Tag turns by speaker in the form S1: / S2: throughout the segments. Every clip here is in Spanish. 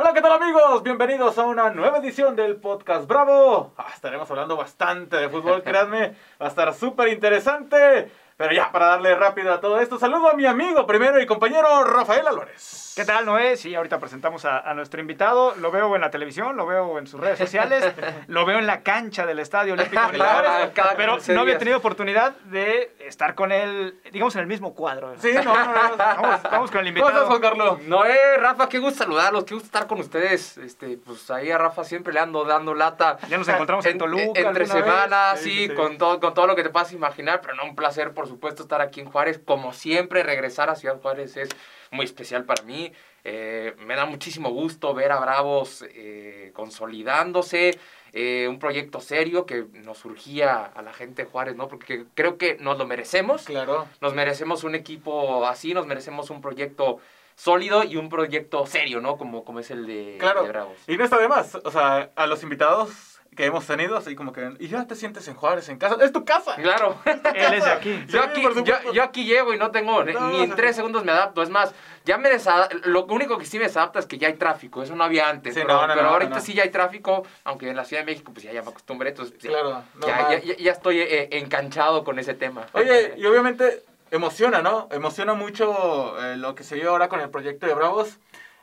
S1: Hola, ¿qué tal amigos? Bienvenidos a una nueva edición del podcast Bravo. Ah, estaremos hablando bastante de fútbol, créanme, va a estar súper interesante. Pero ya, para darle rápido a todo esto, saludo a mi amigo primero y compañero Rafael Álvarez.
S2: ¿Qué tal, Noé? Sí, ahorita presentamos a, nuestro invitado. Lo veo en la televisión, lo veo en sus redes sociales, lo veo en la cancha del Estadio Olímpico Claro, pero no había tenido oportunidad de estar con él, digamos, en el mismo cuadro.
S1: Sí, no, no, no.
S2: Vamos, con el invitado.
S1: ¿Cómo Juan Carlos?
S3: Noé, Rafa, qué gusto saludarlos, qué gusto estar con ustedes. Este, pues ahí a Rafa siempre le ando dando lata.
S2: Ya nos encontramos en, Toluca.
S3: Entre semanas, sí, Con, todo, con todo lo que te puedas imaginar, pero no, un placer, por supuesto, estar aquí en Juárez. Como siempre, regresar a Ciudad Juárez es muy especial para mí. Eh, me da muchísimo gusto ver a Bravos eh, consolidándose, eh, un proyecto serio que nos surgía a la gente de Juárez, ¿no? Porque creo que nos lo merecemos.
S1: Claro.
S3: Nos merecemos un equipo así, nos merecemos un proyecto sólido y un proyecto serio, ¿no? Como, como es el de,
S1: claro.
S3: de Bravos.
S1: Y no está de más, o sea, a los invitados que hemos tenido, así como que, y ya te sientes en Juárez, en casa, es tu casa.
S3: Claro.
S2: Él es de aquí.
S3: Yo, aquí yo, aquí llego y no tengo, ni en tres segundos me adapto, es más, ya me lo único que sí me desadapta es que ya hay tráfico, eso no había antes, pero, ahorita sí ya hay tráfico, aunque en la Ciudad de México pues ya, ya me acostumbré, entonces
S1: claro,
S3: ya, ya, estoy eh, enganchado con ese tema.
S1: Oye, y obviamente emociona, ¿no? Emociona mucho eh, lo que se dio ahora con el proyecto de Bravos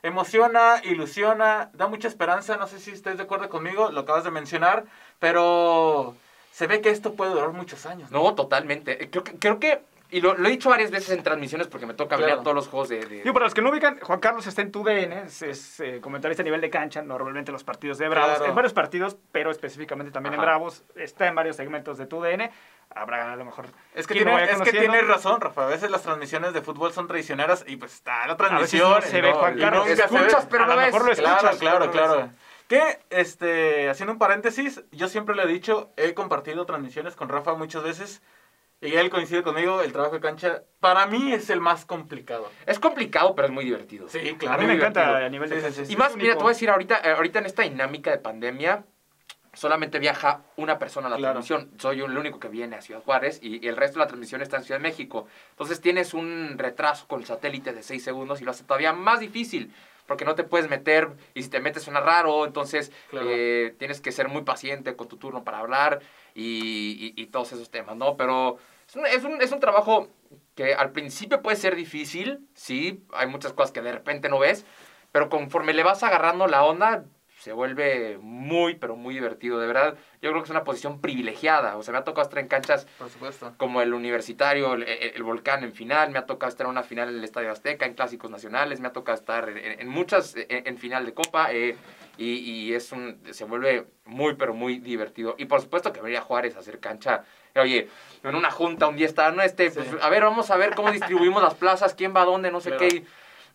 S1: emociona, ilusiona, da mucha esperanza. No sé si estés de acuerdo conmigo, lo acabas de mencionar, pero se ve que esto puede durar muchos años.
S3: No, totalmente. Creo que, creo que y lo, he dicho varias veces en transmisiones porque me toca ver todos los juegos de... de...
S2: para los que no ubican, Juan Carlos está en TUDN, es, es eh, comentarista a nivel de cancha, normalmente los partidos de Bravos, en varios partidos, pero específicamente también en Bravos, está en varios segmentos de TUDN, habrá a lo mejor...
S1: Es que, tiene, es que tienes razón, Rafa, a veces las transmisiones de fútbol son traicioneras y pues está la transmisión.
S2: se ve Juan Carlos.
S3: Escuchas, pero no ves.
S1: Mejor lo escuchas. Claro, claro, claro. Que, este, haciendo un paréntesis, yo siempre le he dicho, he compartido transmisiones con Rafa muchas veces y él coincide conmigo, el trabajo de cancha para mí es el más complicado.
S3: Es complicado, pero es muy divertido.
S1: Sí, claro.
S2: A mí me encanta a nivel de...
S3: y más, mira, te voy a decir, ahorita, ahorita en esta dinámica de pandemia, solamente viaja una persona a la transmisión. Soy el único que viene a Ciudad Juárez y, el resto de la transmisión está en Ciudad de México. Entonces tienes un retraso con el satélite de 6 segundos y lo hace todavía más difícil porque no te puedes meter y si te metes suena raro, entonces eh, tienes que ser muy paciente con tu turno para hablar y, todos esos temas, ¿no? Pero es un, es un, trabajo que al principio puede ser difícil, sí, hay muchas cosas que de repente no ves, pero conforme le vas agarrando la onda, se vuelve muy, pero muy divertido. De verdad, yo creo que es una posición privilegiada. O sea, me ha tocado estar en canchas
S1: Por supuesto.
S3: como el Universitario, el, Volcán en final, me ha tocado estar en una final en el Estadio Azteca, en Clásicos Nacionales, me ha tocado estar en, muchas, en, final de Copa. Eh, y, es un, se vuelve muy, pero muy divertido. Y por supuesto que venir a Juárez a hacer cancha. Oye, en una junta un día está, no, este, pues, a ver, vamos a ver cómo distribuimos las plazas, quién va a dónde, no sé qué.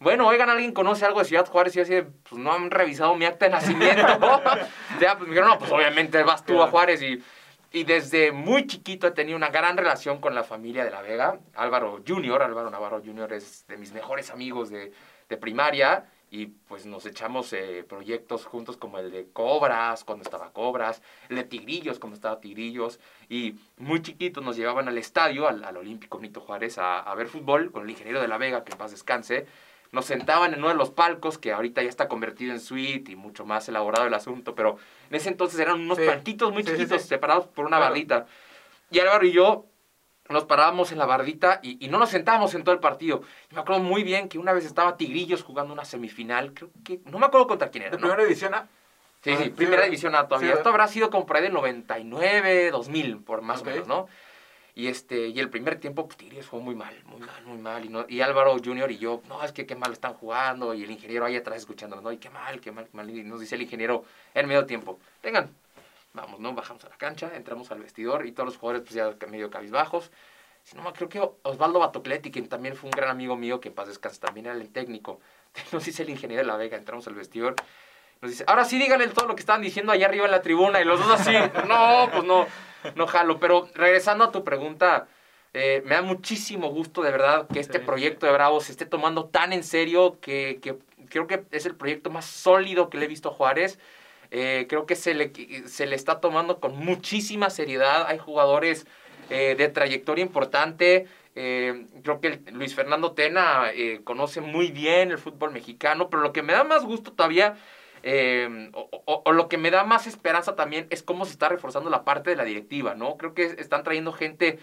S3: Bueno, oigan, alguien conoce algo de Ciudad Juárez y así, pues no han revisado mi acta de nacimiento. ya, pues me dijeron, no, pues obviamente vas tú a Juárez y, y desde muy chiquito he tenido una gran relación con la familia de La Vega. Álvaro Junior, Álvaro Navarro Junior es de mis mejores amigos de, de primaria. Y pues nos echamos eh, proyectos juntos como el de Cobras, cuando estaba Cobras, el de Tigrillos, cuando estaba Tigrillos, y muy chiquitos nos llevaban al estadio, al, al Olímpico Nito Juárez, a, a, ver fútbol con el ingeniero de la Vega, que en paz descanse, nos sentaban en uno de los palcos, que ahorita ya está convertido en suite y mucho más elaborado el asunto, pero en ese entonces eran unos palquitos muy chiquitos, separados por una barrita. Y Álvaro y yo nos parábamos en la bardita y, no nos sentábamos en todo el partido. me acuerdo muy bien que una vez estaba Tigrillos jugando una semifinal, creo que, no me acuerdo contra quién era. ¿no?
S1: ¿Primera división A?
S3: Sí, sí, ah, primera división A todavía. Esto habrá sido como por ahí del 99, 2000, por más o menos, ¿no? Y, este, y el primer tiempo, pues Tigrillos jugó muy mal, muy mal, muy mal. Y, no, y Álvaro Junior y yo, no, es que qué mal están jugando. Y el ingeniero ahí atrás escuchándonos, no, y qué mal, qué mal, qué mal. Y nos dice el ingeniero en medio tiempo, vengan, vamos, ¿no? Bajamos a la cancha, entramos al vestidor y todos los jugadores, pues ya medio cabizbajos si no, creo que Osvaldo Batocletti, quien también fue un gran amigo mío, que en paz descanse, también era el técnico. Nos dice el ingeniero de la Vega, entramos al vestidor. Nos dice, ahora sí díganle todo lo que estaban diciendo allá arriba en la tribuna. Y los dos así, no, pues no, no jalo. Pero regresando a tu pregunta, eh, me da muchísimo gusto de verdad que este proyecto de Bravo se esté tomando tan en serio que, que, creo que es el proyecto más sólido que le he visto a Juárez. Eh, creo que se le, se le está tomando con muchísima seriedad. Hay jugadores eh, de trayectoria importante. Eh, creo que Luis Fernando Tena eh, conoce muy bien el fútbol mexicano, pero lo que me da más gusto todavía, eh, o, lo que me da más esperanza también, es cómo se está reforzando la parte de la directiva, ¿no? Creo que están trayendo gente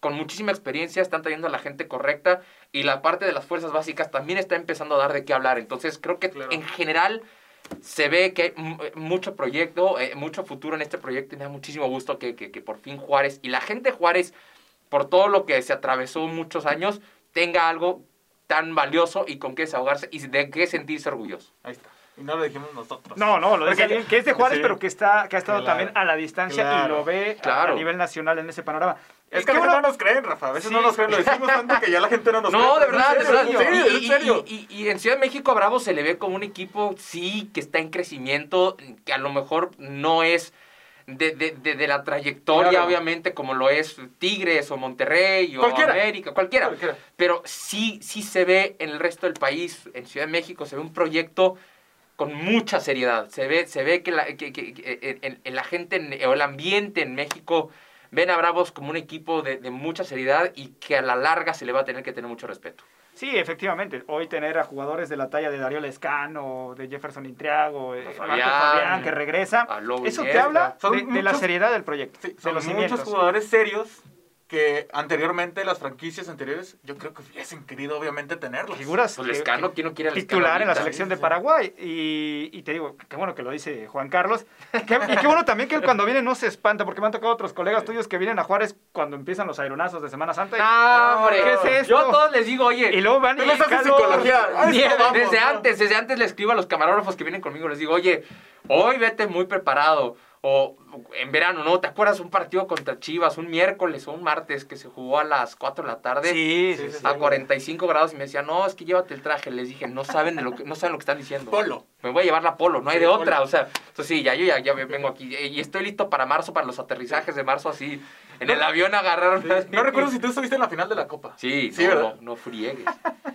S3: con muchísima experiencia, están trayendo a la gente correcta y la parte de las fuerzas básicas también está empezando a dar de qué hablar. Entonces creo que en general se ve que hay mucho proyecto, mucho futuro en este proyecto y me da muchísimo gusto que, que, que por fin Juárez y la gente de Juárez por todo lo que se atravesó muchos años, tenga algo tan valioso y con qué desahogarse y de qué sentirse orgulloso.
S1: Ahí está. Y no lo dijimos nosotros.
S2: No, no, lo dice alguien que es de Juárez, pero que, está, que ha estado también a la distancia y lo ve a, nivel nacional en ese panorama.
S1: Es que a veces no nos creen, Rafa. A veces no nos creen. Lo decimos tanto que ya la gente no nos
S3: cree.
S1: No,
S3: de verdad, de verdad. Sí, en serio. Y, y, en Ciudad de México a Bravo se le ve como un equipo, sí, que está en crecimiento, que a lo mejor no es de, de, de, la trayectoria, obviamente, como lo es Tigres o Monterrey o América, cualquiera. Pero sí, sí se ve en el resto del país, en Ciudad de México, se ve un proyecto con mucha seriedad. Se ve, se ve que, la, que, que, en, la gente o el ambiente en México ven a Bravos como un equipo de, de mucha seriedad y que a la larga se le va a tener que tener mucho respeto.
S2: Sí, efectivamente. Hoy tener a jugadores de la talla de Darío Lescano, de Jefferson Intriago, de Fabián, Fabián, que regresa, eso te habla de, la seriedad del proyecto.
S1: Sí, son muchos jugadores serios que anteriormente las franquicias anteriores yo creo que hubiesen querido obviamente tenerlos.
S2: Figuras
S3: pues Lescano, ¿quién no quiere
S2: titular en la selección de Paraguay y, y, te digo, qué bueno que lo dice Juan Carlos y qué bueno también que él cuando viene no se espanta porque me han tocado otros colegas tuyos que vienen a Juárez cuando empiezan los aeronazos de Semana Santa. Y,
S3: ah, hombre, ¿qué es esto? Yo a todos les digo, oye,
S2: y luego van y
S1: psicología.
S3: Desde antes, desde antes les escribo a los camarógrafos que vienen conmigo, les digo, oye, hoy vete muy preparado o en verano, ¿no? ¿Te acuerdas un partido contra Chivas un miércoles o un martes que se jugó a las 4 de la tarde?
S2: Sí, sí,
S3: A 45 grados y me decían, no, es que llévate el traje. Les dije, no saben, de lo que, no saben lo que están diciendo.
S1: Polo.
S3: Me voy a llevar la polo, no hay de otra. O sea, entonces sí, ya yo ya, ya vengo aquí. Y estoy listo para marzo, para los aterrizajes de marzo así. En el avión agarraron.
S1: No recuerdo si tú estuviste en la final de la Copa.
S3: Sí, sí no, no, no friegues.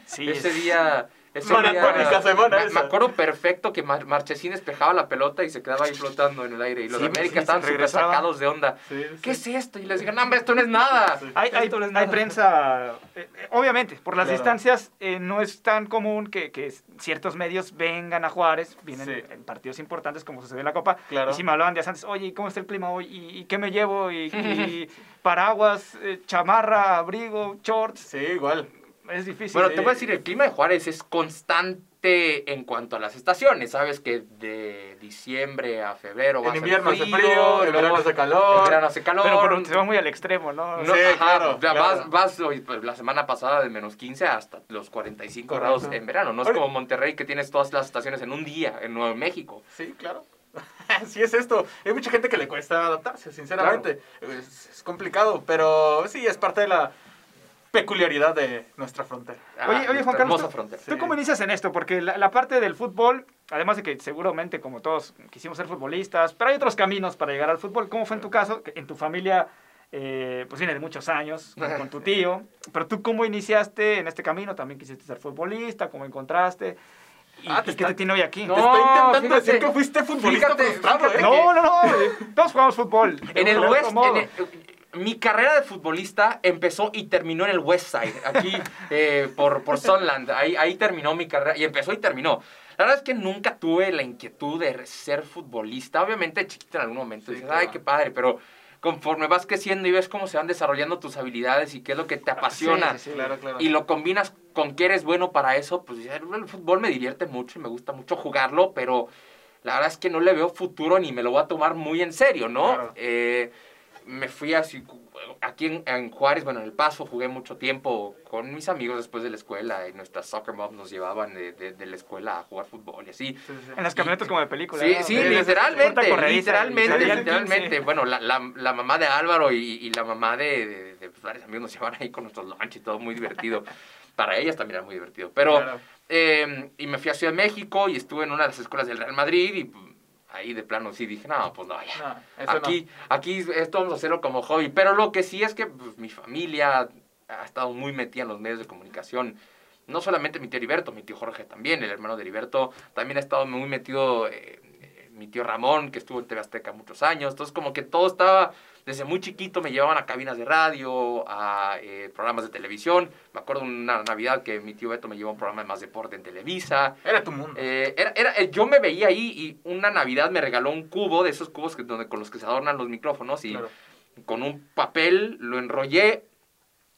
S3: Sí, Ese día
S1: me,
S3: acuerdo perfecto que Marchesín despejaba la pelota y se quedaba ahí flotando en el aire. Y los de América estaban súper sacados de onda. ¿Qué es esto? Y les dije, no, hombre, esto no es nada.
S2: Hay, hay, prensa, eh, eh, obviamente, por las distancias eh, no es tan común que, que, ciertos medios vengan a Juárez, vienen en partidos importantes como sucedió en la Copa. Y si me hablaban días antes, oye, ¿cómo está el clima hoy? ¿Y, qué me llevo? ¿Y, paraguas, chamarra, abrigo, shorts?
S1: Sí, igual
S2: es difícil.
S3: Bueno, te voy a decir, el clima de Juárez es constante en cuanto a las estaciones. Sabes que de diciembre a febrero va
S1: en invierno hace frío, en verano hace calor.
S3: En verano hace calor.
S2: Pero, se va muy al extremo, ¿no?
S3: sí, claro, Vas, vas pues, la semana pasada de menos 15 hasta los 45 grados en verano. No es como Monterrey que tienes todas las estaciones en un día, en Nuevo México.
S1: Sí, claro. Así es esto. Hay mucha gente que le cuesta adaptarse, sinceramente. es complicado, pero sí, es parte de la peculiaridad de nuestra frontera.
S2: oye, oye Juan Carlos, ¿tú, cómo inicias en esto? Porque la, parte del fútbol, además de que seguramente como todos quisimos ser futbolistas, pero hay otros caminos para llegar al fútbol. ¿Cómo fue en tu caso? En tu familia, eh, pues viene de muchos años, con, tu tío, pero tú cómo iniciaste en este camino? ¿También quisiste ser futbolista? ¿Cómo encontraste? ¿Y, ah, qué te tiene hoy aquí?
S1: No, te estoy intentando decir que fuiste futbolista ¿eh?
S2: No, no, no. Todos jugamos fútbol.
S3: En el West, mi carrera de futbolista empezó y terminó en el West Side, aquí eh, por, por Sunland. Ahí, ahí terminó mi carrera y empezó y terminó. La verdad es que nunca tuve la inquietud de ser futbolista. Obviamente, chiquito en algún momento dices, ay, qué padre, pero conforme vas creciendo y ves cómo se van desarrollando tus habilidades y qué es lo que te apasiona y lo combinas con que eres bueno para eso, pues el fútbol me divierte mucho y me gusta mucho jugarlo, pero la verdad es que no le veo futuro ni me lo voy a tomar muy en serio, ¿no? Eh, me fui así, aquí en, Juárez, bueno, en El Paso, jugué mucho tiempo con mis amigos después de la escuela y nuestras soccer moms nos llevaban de, de, la escuela a jugar fútbol y así.
S2: En las camionetas como de película.
S3: Sí, sí, literalmente, literalmente, literalmente. Bueno, la, la, la, mamá de Álvaro y, y la mamá de, de, pues, varios amigos nos llevaban ahí con nuestros lunch y todo muy divertido. Para ellas también era muy divertido. Pero, eh, y me fui a Ciudad de México y estuve en una de las escuelas del Real Madrid y ahí de plano sí dije, no, pues no, ya. aquí, aquí esto vamos a hacerlo como hobby. Pero lo que sí es que pues, mi familia ha estado muy metida en los medios de comunicación. No solamente mi tío Heriberto, mi tío Jorge también, el hermano de Heriberto, también ha estado muy metido eh, mi tío Ramón, que estuvo en TV Azteca muchos años. Entonces, como que todo estaba, desde muy chiquito me llevaban a cabinas de radio, a eh, programas de televisión. Me acuerdo una Navidad que mi tío Beto me llevó a un programa de más deporte en Televisa.
S1: Era tu mundo.
S3: Eh, era, era, eh, yo me veía ahí y una Navidad me regaló un cubo de esos cubos que, donde, con los que se adornan los micrófonos y con un papel lo enrollé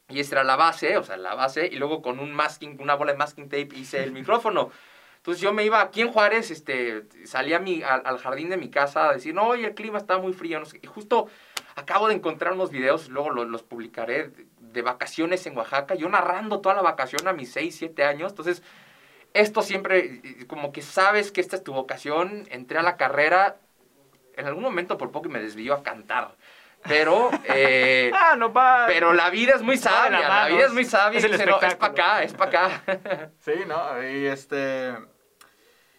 S3: y esa era la base, o sea, la base, y luego con un masking, una bola de masking tape hice el micrófono. Entonces yo me iba aquí en Juárez, este, salía mi, al, jardín de mi casa a decir, no, oye, el clima está muy frío, no sé Y justo acabo de encontrar unos videos, luego los, publicaré, de, vacaciones en Oaxaca, yo narrando toda la vacación a mis 6, 7 años. Entonces, esto siempre, como que sabes que esta es tu vocación, entré a la carrera, en algún momento por poco me desvió a cantar. Pero, eh,
S2: ah, no
S3: pero la vida es muy sabia, la, vida es muy sabia. Es, es para acá, es para acá.
S1: sí, ¿no? Y este...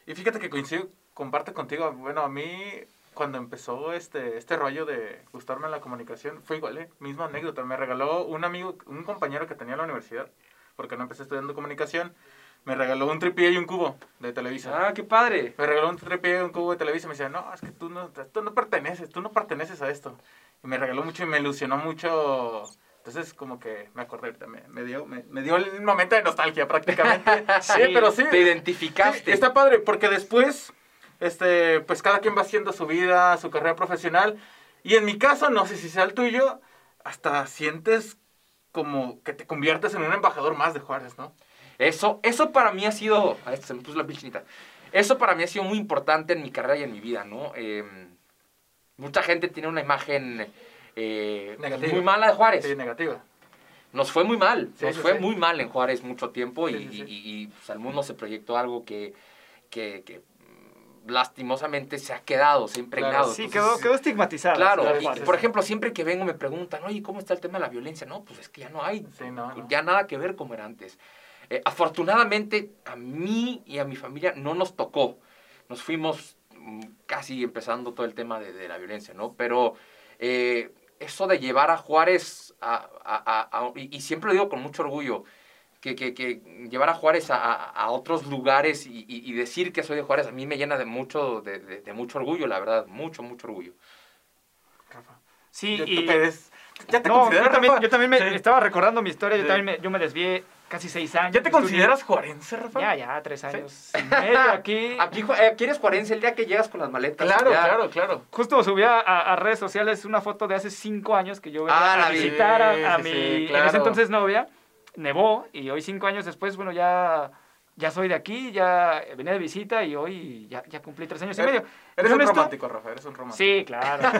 S1: Y fíjate que coincido, comparte contigo, bueno, a mí cuando empezó este, este rollo de gustarme la comunicación, fue igual, ¿eh? Misma anécdota, me regaló un amigo, un compañero que tenía en la universidad, porque no empecé estudiando comunicación, me regaló un tripié y un cubo de Televisa.
S3: Ah, qué padre.
S1: Me regaló un tripié y un cubo de Televisa y me decía, no, es que tú no, tú no perteneces, tú no perteneces a esto y me regaló mucho y me ilusionó mucho. Entonces, como que me acordé, me, me dio, me, dio el momento de nostalgia prácticamente. sí, pero sí.
S3: Te identificaste.
S1: está padre, porque después, este, pues cada quien va haciendo su vida, su carrera profesional. Y en mi caso, no sé si sea el tuyo, hasta sientes como que te conviertes en un embajador más de Juárez, ¿no?
S3: Eso, eso para mí ha sido. se me puso la pilchinita. Eso para mí ha sido muy importante en mi carrera y en mi vida, ¿no? Eh, Mucha gente tiene una imagen eh, muy mala de Juárez.
S1: Sí, negativa.
S3: Nos fue muy mal, nos fue muy mal en Juárez mucho tiempo y, y, pues, al mundo se proyectó algo que, que, lastimosamente se ha quedado, se ha impregnado.
S2: sí, quedó, quedó, estigmatizado.
S3: Claro, y, por ejemplo, siempre que vengo me preguntan, oye, ¿cómo está el tema de la violencia? No, pues es que ya no hay, ya nada que ver como era antes. Eh, afortunadamente, a mí y a mi familia no nos tocó. Nos fuimos casi empezando todo el tema de, la violencia, ¿no? Pero eh, eso de llevar a Juárez a, y, siempre lo digo con mucho orgullo, que, que, llevar a Juárez a, otros lugares y, decir que soy de Juárez a mí me llena de mucho, de, mucho orgullo, la verdad, mucho, mucho orgullo.
S1: Rafa. Sí, y... ¿Ya te no,
S2: yo también, yo también me estaba recordando mi historia, yo también me, yo me desvié casi seis años.
S1: ¿Ya te consideras juarense, Rafa?
S2: Ya, ya, tres años medio aquí.
S3: Aquí, eh, eres juarense el día que llegas con las maletas.
S1: Claro, claro, claro.
S2: Justo subí a, redes sociales una foto de hace cinco años que yo venía ah, a visitar a, mi, en ese entonces novia. Nevó y hoy cinco años después, bueno, ya ya soy de aquí, ya venía de visita y hoy ya, ya cumplí tres años y medio.
S1: Eres un romántico, Rafa, eres un romántico.
S2: Sí, claro.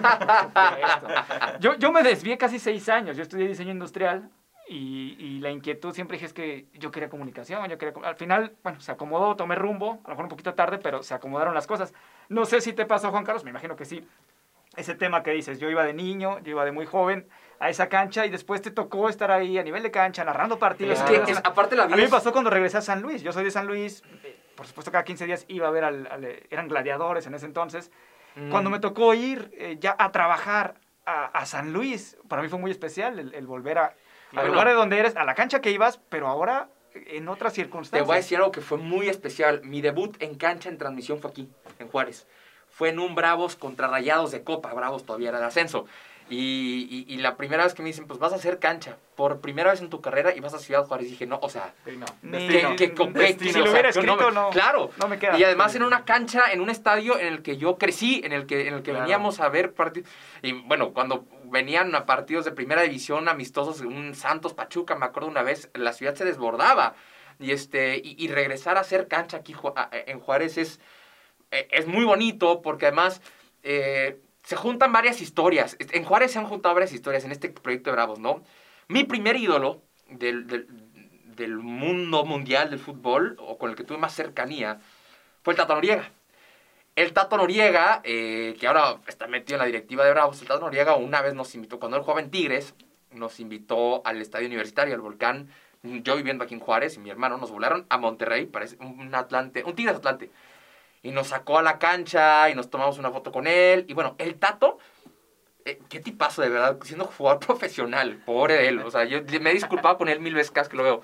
S2: yo, yo me desvié casi seis años. Yo estudié diseño industrial y, y, la inquietud siempre dije es que yo quería comunicación, yo quería... Al final, bueno, se acomodó, tomé rumbo, a lo mejor un poquito tarde, pero se acomodaron las cosas. No sé si te pasó, Juan Carlos, me imagino que sí. Ese tema que dices, yo iba de niño, yo iba de muy joven a esa cancha y después te tocó estar ahí a nivel de cancha, narrando partidos.
S3: Es que, aparte la
S2: A mí me pasó cuando regresé a San Luis, yo soy de San Luis, por supuesto cada 15 días iba a ver al... eran gladiadores en ese entonces. Mm. Cuando me tocó ir eh, ya a trabajar a, a, San Luis, para mí fue muy especial el volver a al lugar de donde eres, a la cancha que ibas, pero ahora en otras circunstancias.
S3: Te voy a decir algo que fue muy especial. Mi debut en cancha en transmisión fue aquí, en Juárez. Fue en un Bravos contra Rayados de Copa. Bravos todavía era de ascenso. Y, y, la primera vez que me dicen, pues vas a hacer cancha por primera vez en tu carrera y vas a Ciudad Juárez, dije, no, o sea,
S1: no,
S3: que,
S2: si lo hubiera escrito, no,
S3: Claro,
S2: no me queda.
S3: Y además en una cancha, en un estadio en el que yo crecí, en el que, en el que veníamos a ver partidos. Y bueno, cuando venían a partidos de primera división amistosos, un Santos Pachuca, me acuerdo una vez, la ciudad se desbordaba. Y, este, y, regresar a hacer cancha aquí en Juárez es, e, es muy bonito porque además... Eh, se juntan varias historias. En Juárez se han juntado varias historias en este proyecto de Bravos, ¿no? Mi primer ídolo del, del, mundo mundial del fútbol, o con el que tuve más cercanía, fue el Tato Noriega. El Tato Noriega, eh, que ahora está metido en la directiva de Bravos, el Tato Noriega una vez nos invitó, cuando él jugaba en Tigres, nos invitó al estadio universitario, al volcán. Yo viviendo aquí en Juárez y mi hermano nos volaron a Monterrey, parece un Atlante, un Tigres Atlante y nos sacó a la cancha y nos tomamos una foto con él. Y bueno, el Tato, eh, qué tipazo de verdad, siendo jugador profesional, pobre de él. O sea, yo me he disculpado con él mil veces cada que lo veo.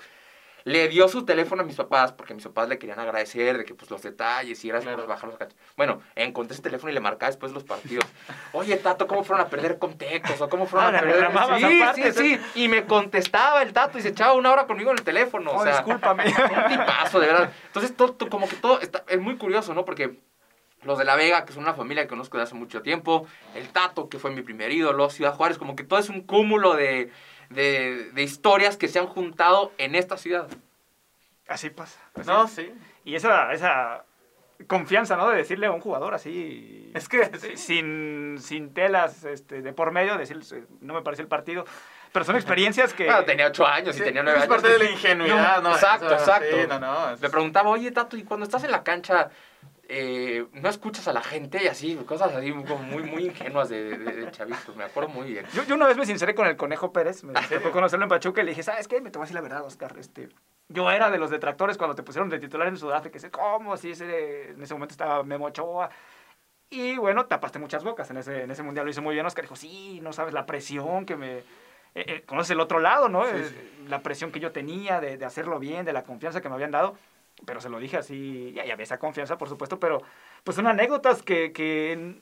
S3: Le dio su teléfono a mis papás porque mis papás le querían agradecer de que pues los detalles y gracias por bajar los cachos. Bueno, encontré ese teléfono y le marcaba después los partidos. Oye, Tato, ¿cómo fueron a perder con Tecos? ¿O cómo fueron
S2: Ah,
S3: a perder? Sí,
S2: aparte,
S3: sí, sí. Y me contestaba el Tato y se echaba una hora conmigo en el teléfono.
S2: Oh,
S3: o sea,
S2: discúlpame.
S3: un tipazo, de verdad. Entonces, todo, todo- como que todo está, es muy curioso, ¿no? Porque los de La Vega, que son una familia que conozco de hace mucho tiempo, el Tato, que fue mi primer ídolo, Ciudad Juárez, como que todo es un cúmulo de, de, de historias que se han juntado en esta ciudad.
S2: Así pasa. así.
S1: No, sí.
S2: Y esa, esa confianza, ¿no? De decirle a un jugador así.
S1: Es que sí.
S2: Sin, sin telas este, de por medio, decirle, no me parece el partido. Pero son experiencias que.
S3: Bueno, tenía ocho años y
S1: Sí,
S3: tenía nueve
S1: es
S3: años.
S1: parte de la ingenuidad, ¿no?
S3: Exacto,
S1: Eso,
S3: exacto.
S1: Sí, no, no. es-
S3: Me preguntaba, oye, Tato, ¿y cuando estás en la cancha, eh, no escuchas a la gente y así, cosas así como muy, muy ingenuas de, de, de chavitos? Me acuerdo muy bien.
S2: Yo, yo una vez me sinceré con el Conejo Pérez, me tocó conocerlo en Pachuca y le dije, ¿sabes qué? Me te voy a decir la verdad, Oscar. Este, yo era de los detractores cuando te pusieron de titular en Sudáfrica. Dice, ¿cómo? Así ese, en ese momento estaba Memo Ochoa. Y bueno, tapaste muchas bocas en ese, en ese mundial. Lo hizo muy bien Oscar. Dijo, sí, no sabes la presión que me... eh, eh, conoces el otro lado, ¿no?
S1: Sí,
S2: Eh,
S1: sí.
S2: La presión que yo tenía de, de hacerlo bien, de la confianza que me habían dado. Pero se lo dije así, y había esa confianza, por supuesto, pero pues son anécdotas que, que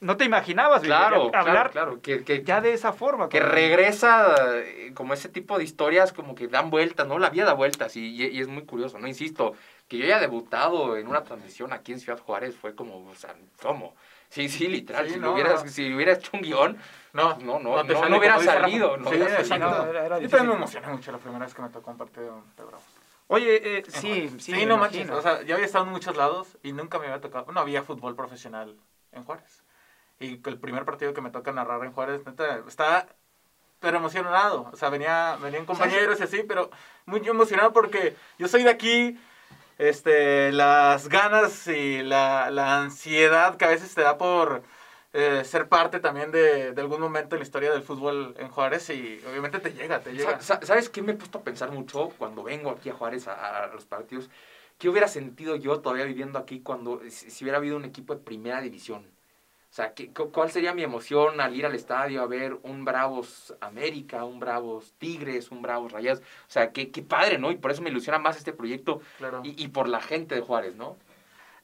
S2: no te imaginabas.
S3: Claro,
S2: hablar
S3: claro, claro. Que, que,
S2: ya de esa forma.
S3: que
S2: con-
S3: regresa eh, como ese tipo de historias como que dan vueltas, ¿no? La vida da vueltas y, y- y es muy curioso, ¿no? Insisto, que yo haya debutado en una transmisión aquí en Ciudad Juárez fue como, o sea, ¿cómo? Sí, sí, literal.
S1: Sí,
S3: si,
S1: no,
S3: lo hubieras,
S1: no.
S3: si hubiera hecho un guion,
S1: No,
S3: no, no, no, no hubiera
S1: como
S3: salido. No
S1: Sí,
S3: hubiera
S1: sí,
S3: salido.
S2: no, era- era
S1: Yo también me emocioné mucho la primera vez que me tocó un partido de Bravos.
S2: Oye, eh, sí, sí,
S1: Sí, no manches. O sea, yo había estado en muchos lados y nunca me había tocado. No había fútbol profesional en Juárez. Y el primer partido que me toca narrar en Juárez, neta, estaba pero emocionado. O sea, venía, venían compañeros y así, pero muy emocionado porque yo soy de aquí. Este, las ganas y la, la ansiedad que a veces te da por eh, ser parte también de, de algún momento en la historia del fútbol en Juárez y obviamente te llega, te llega.
S3: Sa- sa- ¿Sabes qué me he puesto a pensar mucho cuando vengo aquí a Juárez a, a los partidos? ¿Qué hubiera sentido yo todavía viviendo aquí cuando si, si hubiera habido un equipo de primera división? O sea, ¿qué- cu- ¿cuál sería mi emoción al ir al estadio a ver un Bravos América, un Bravos Tigres, un Bravos Rayados? O sea, qué, qué padre, ¿no? Y por eso me ilusiona más este proyecto
S1: Claro.
S3: y, y por la gente de Juárez, ¿no?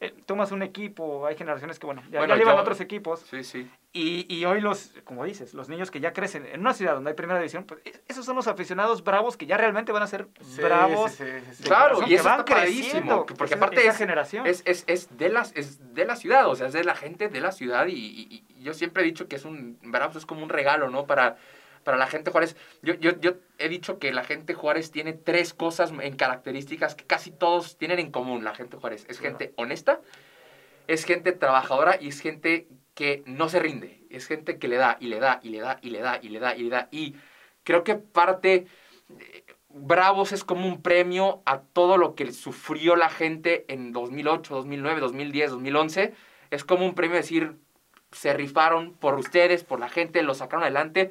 S2: Eh, tomas un equipo, hay generaciones que, bueno, ya,
S3: Bueno,
S2: ya llevan
S3: yo-
S2: otros equipos.
S3: Sí, sí.
S2: Y, y hoy los, como dices, los niños que ya crecen en una ciudad donde hay primera división, pues es- esos son los aficionados bravos que ya realmente van a ser
S1: Sí,
S2: bravos.
S1: sí, sí, sí, sí.
S2: de
S3: Claro, y
S2: que
S3: eso
S2: van
S3: está padrísimo,
S2: creciendo,
S3: que- porque aparte
S2: esa
S3: es-
S2: generación.
S3: Es, es, es, de las, es de la ciudad, o sea, es de la gente de la ciudad y, y- y yo siempre he dicho que es un, Bravos es como un regalo, ¿no? Para, para la gente Juárez. Yo, yo, yo he dicho que la gente Juárez tiene tres cosas en características que casi todos tienen en común, la gente Juárez. Es
S1: Claro.
S3: gente honesta, es gente trabajadora y es gente que no se rinde. Es gente que le da y le da y le da y le da y le da y le da. Y creo que parte... eh, Bravos es como un premio a todo lo que sufrió la gente en 2008, 2009, 2010, 2011. Es como un premio decir, se rifaron por ustedes, por la gente, lo sacaron adelante.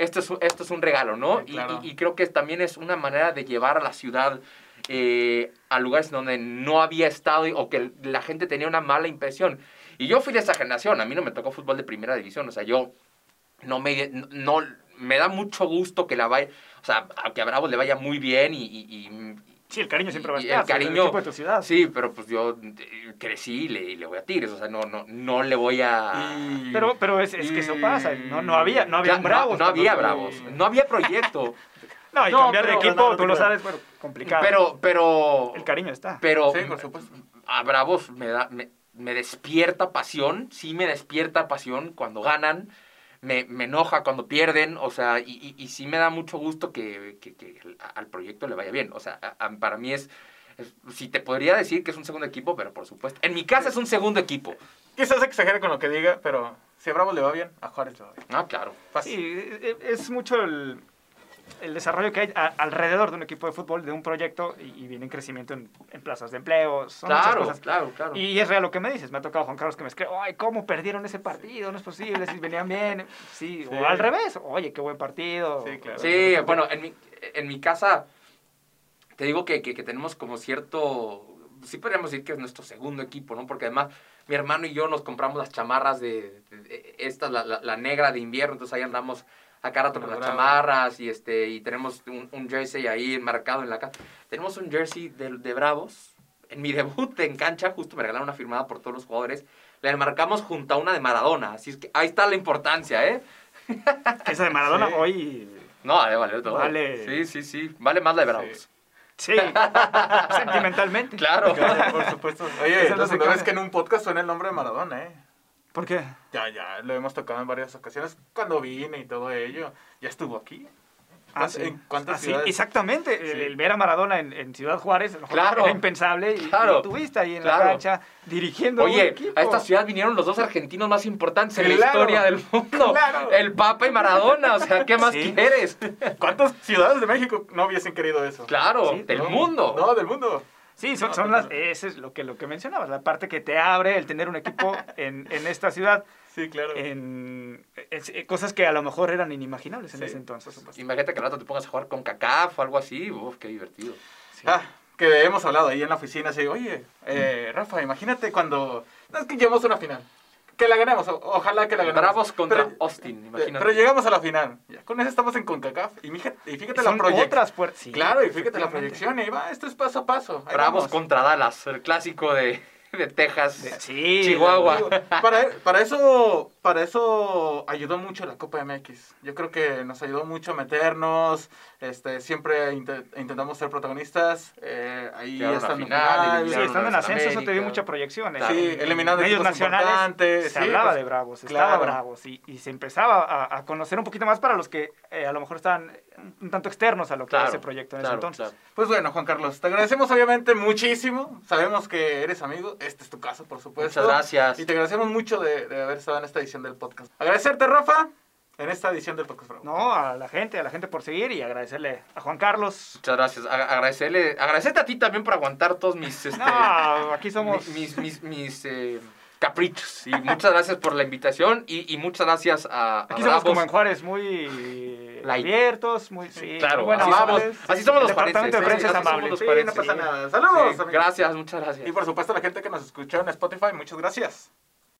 S3: Esto es, esto es un regalo, ¿no?
S1: Sí,
S3: Y-
S1: claro.
S3: y, y creo que también es una manera de llevar a la ciudad eh, a lugares donde no había estado y- o que la gente tenía una mala impresión. Y yo fui de esa generación, a mí no me tocó fútbol de primera división, o sea, yo no me, no, me da mucho gusto que la vaya, o sea, que a Bravos le vaya muy bien y
S2: Sí, el cariño siempre va a estar.
S3: el cariño-
S2: El equipo de tu ciudad.
S3: Sí, pero pues yo eh, crecí y le, y le voy a Tigres, o sea, no, no, no le voy a...
S1: Y-
S2: Pero, pero es, es que eso pasa. No, no había, no había
S3: Ya,
S2: Bravos.
S3: No, había Bravos, no había proyecto,
S2: No, y
S1: No,
S2: cambiar de
S1: pero-
S2: equipo,
S1: no, no,
S2: tú lo sabes, bueno, complicado.
S3: pero, pero...
S2: el cariño está.
S3: Pero
S1: Sí, por supuesto.
S3: a Bravos me, da, me, me despierta pasión, sí me despierta pasión cuando ganan, me, me enoja cuando pierden, o sea, y, y, y sí me da mucho gusto que, que- que al proyecto le vaya bien. O sea, a- a- para mí es, es, sí te podría decir que es un segundo equipo, pero por supuesto, en mi casa es un segundo equipo.
S1: Quizás exagere con lo que diga, pero si a Bravo le va bien, a Juárez le va bien.
S3: Ah, claro.
S1: Fácil.
S2: Sí, e- e- es mucho el, el desarrollo que hay a- alrededor de un equipo de fútbol, de un proyecto, y, y viene en crecimiento en, en plazas de empleo. Son
S3: Claro,
S2: cosas.
S3: claro, claro.
S2: Y es real lo que me dices. Me ha tocado Juan Carlos que me escribe, ay, ¿cómo perdieron ese partido? No es posible, si venían bien. Sí,
S1: Sí.
S2: o al revés. Oye, qué buen partido.
S1: Sí, claro.
S3: Sí, bueno, en mi, en mi casa, te digo que, que, que tenemos como cierto, sí podríamos decir que es nuestro segundo equipo, ¿no? Porque además mi hermano y yo nos compramos las chamarras de, de- de- esta, la, la, la negra de invierno, entonces ahí andamos a cada rato con las chamarras y este y tenemos un, un, jersey ahí marcado en la casa. Tenemos un jersey de, de Bravos. En mi debut en cancha, justo me regalaron una firmada por todos los jugadores. Le marcamos junto a una de Maradona. Así es que ahí está la importancia, ¿eh?
S2: Esa de Maradona hoy.
S3: No, vale, vale todo.
S2: Vale.
S3: Sí, sí, sí. Vale más la de Bravos.
S2: Sí, sentimentalmente.
S3: Claro.
S1: claro, por supuesto. Oye, entonces no es que en un podcast suena el nombre de Maradona, ¿eh?
S2: ¿Por qué?
S1: Ya, ya, lo hemos tocado en varias ocasiones cuando vine y todo ello. Ya estuvo aquí.
S2: Ah, ¿En cuántas ah, ciudades? exactamente. El, ver a Maradona en, Ciudad Juárez
S3: claro.
S2: era impensable. Y, lo tuviste ahí en la cancha dirigiendo.
S3: Oye, a esta ciudad vinieron los dos argentinos más importantes en la historia del mundo: el Papa y Maradona. O sea, ¿qué más quieres?
S1: ¿Cuántas ciudades de México no hubiesen querido eso?
S3: Claro, del mundo.
S1: No, del mundo.
S2: Sí, son, son las, ese es lo que, lo que mencionabas, la parte que te abre el tener un equipo en, en esta ciudad.
S1: Sí, claro.
S2: En, eh, cosas que a lo mejor eran inimaginables en ese entonces.
S3: Imagínate que al rato te pongas a jugar con CACAF o algo así. Uf, qué divertido.
S1: Ah, que hemos hablado ahí en la oficina, así, oye, eh, Rafa, imagínate cuando... No, es que llevamos una final. Que la ganemos, ojalá que la ganemos.
S3: Bravos contra Austin, imagínate.
S1: Pero llegamos a la final. con eso estamos en CONCACAF. Y fíjate, y fíjate la proyección. Sí, claro, y fíjate la proyección. Y va, esto es paso a paso.
S3: Bravos contra Dallas, el clásico de de Texas, Chihuahua.
S1: Para, para, eso, para eso ayudó mucho la Copa MX. Yo creo que nos ayudó mucho a meternos. Este, siempre intentamos ser protagonistas. Eh, ahí estando,
S2: final, sí, estando en ascenso, eso te dio mucha proyección. ¿eh?
S1: Sí, eliminando
S2: medios nacionales. Se hablaba pues, de Bravos, estaba Bravos. Y, y, se empezaba a, conocer un poquito más para los que eh, a lo mejor están un tanto externos a lo que es ese proyecto en ese entonces.
S1: Pues bueno, Juan Carlos, te agradecemos obviamente muchísimo. Sabemos que eres amigo. Este es tu caso, por supuesto.
S3: Muchas gracias.
S1: Y te agradecemos mucho de, de haber estado en esta edición del podcast. Agradecerte, Rafa en esta edición del Podcast Bravo.
S2: No, a la gente, a la gente por seguir y agradecerle a Juan Carlos.
S3: Muchas gracias. agradecerle, agradecerte a ti también por aguantar todos mis... Este,
S2: no, aquí somos...
S3: Mis, mis, mis, eh, caprichos. Y muchas gracias por la invitación y, y muchas gracias a,
S2: Aquí somos como en Juárez, muy abiertos, muy... Sí,
S3: claro, bueno, así, somos, así somos los
S2: Departamento de prensa es amable.
S1: Sí, no pasa nada. Saludos.
S3: gracias, muchas gracias.
S1: Y por supuesto a la gente que nos escuchó en Spotify, muchas gracias.